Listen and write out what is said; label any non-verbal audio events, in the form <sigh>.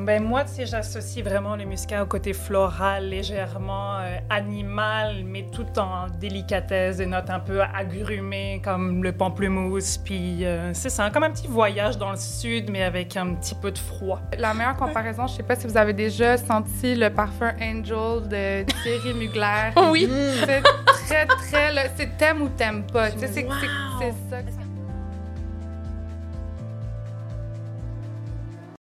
Ben moi, tu j'associe vraiment le muscat au côté floral, légèrement euh, animal, mais tout en délicatesse, des notes un peu agrumées comme le pamplemousse. Puis euh, c'est ça, comme un petit voyage dans le sud, mais avec un petit peu de froid. La meilleure comparaison, je sais pas si vous avez déjà senti le parfum Angel de Thierry Mugler. <laughs> oui. C'est très, très... C'est t'aimes ou t'aimes pas. Tu c'est ça.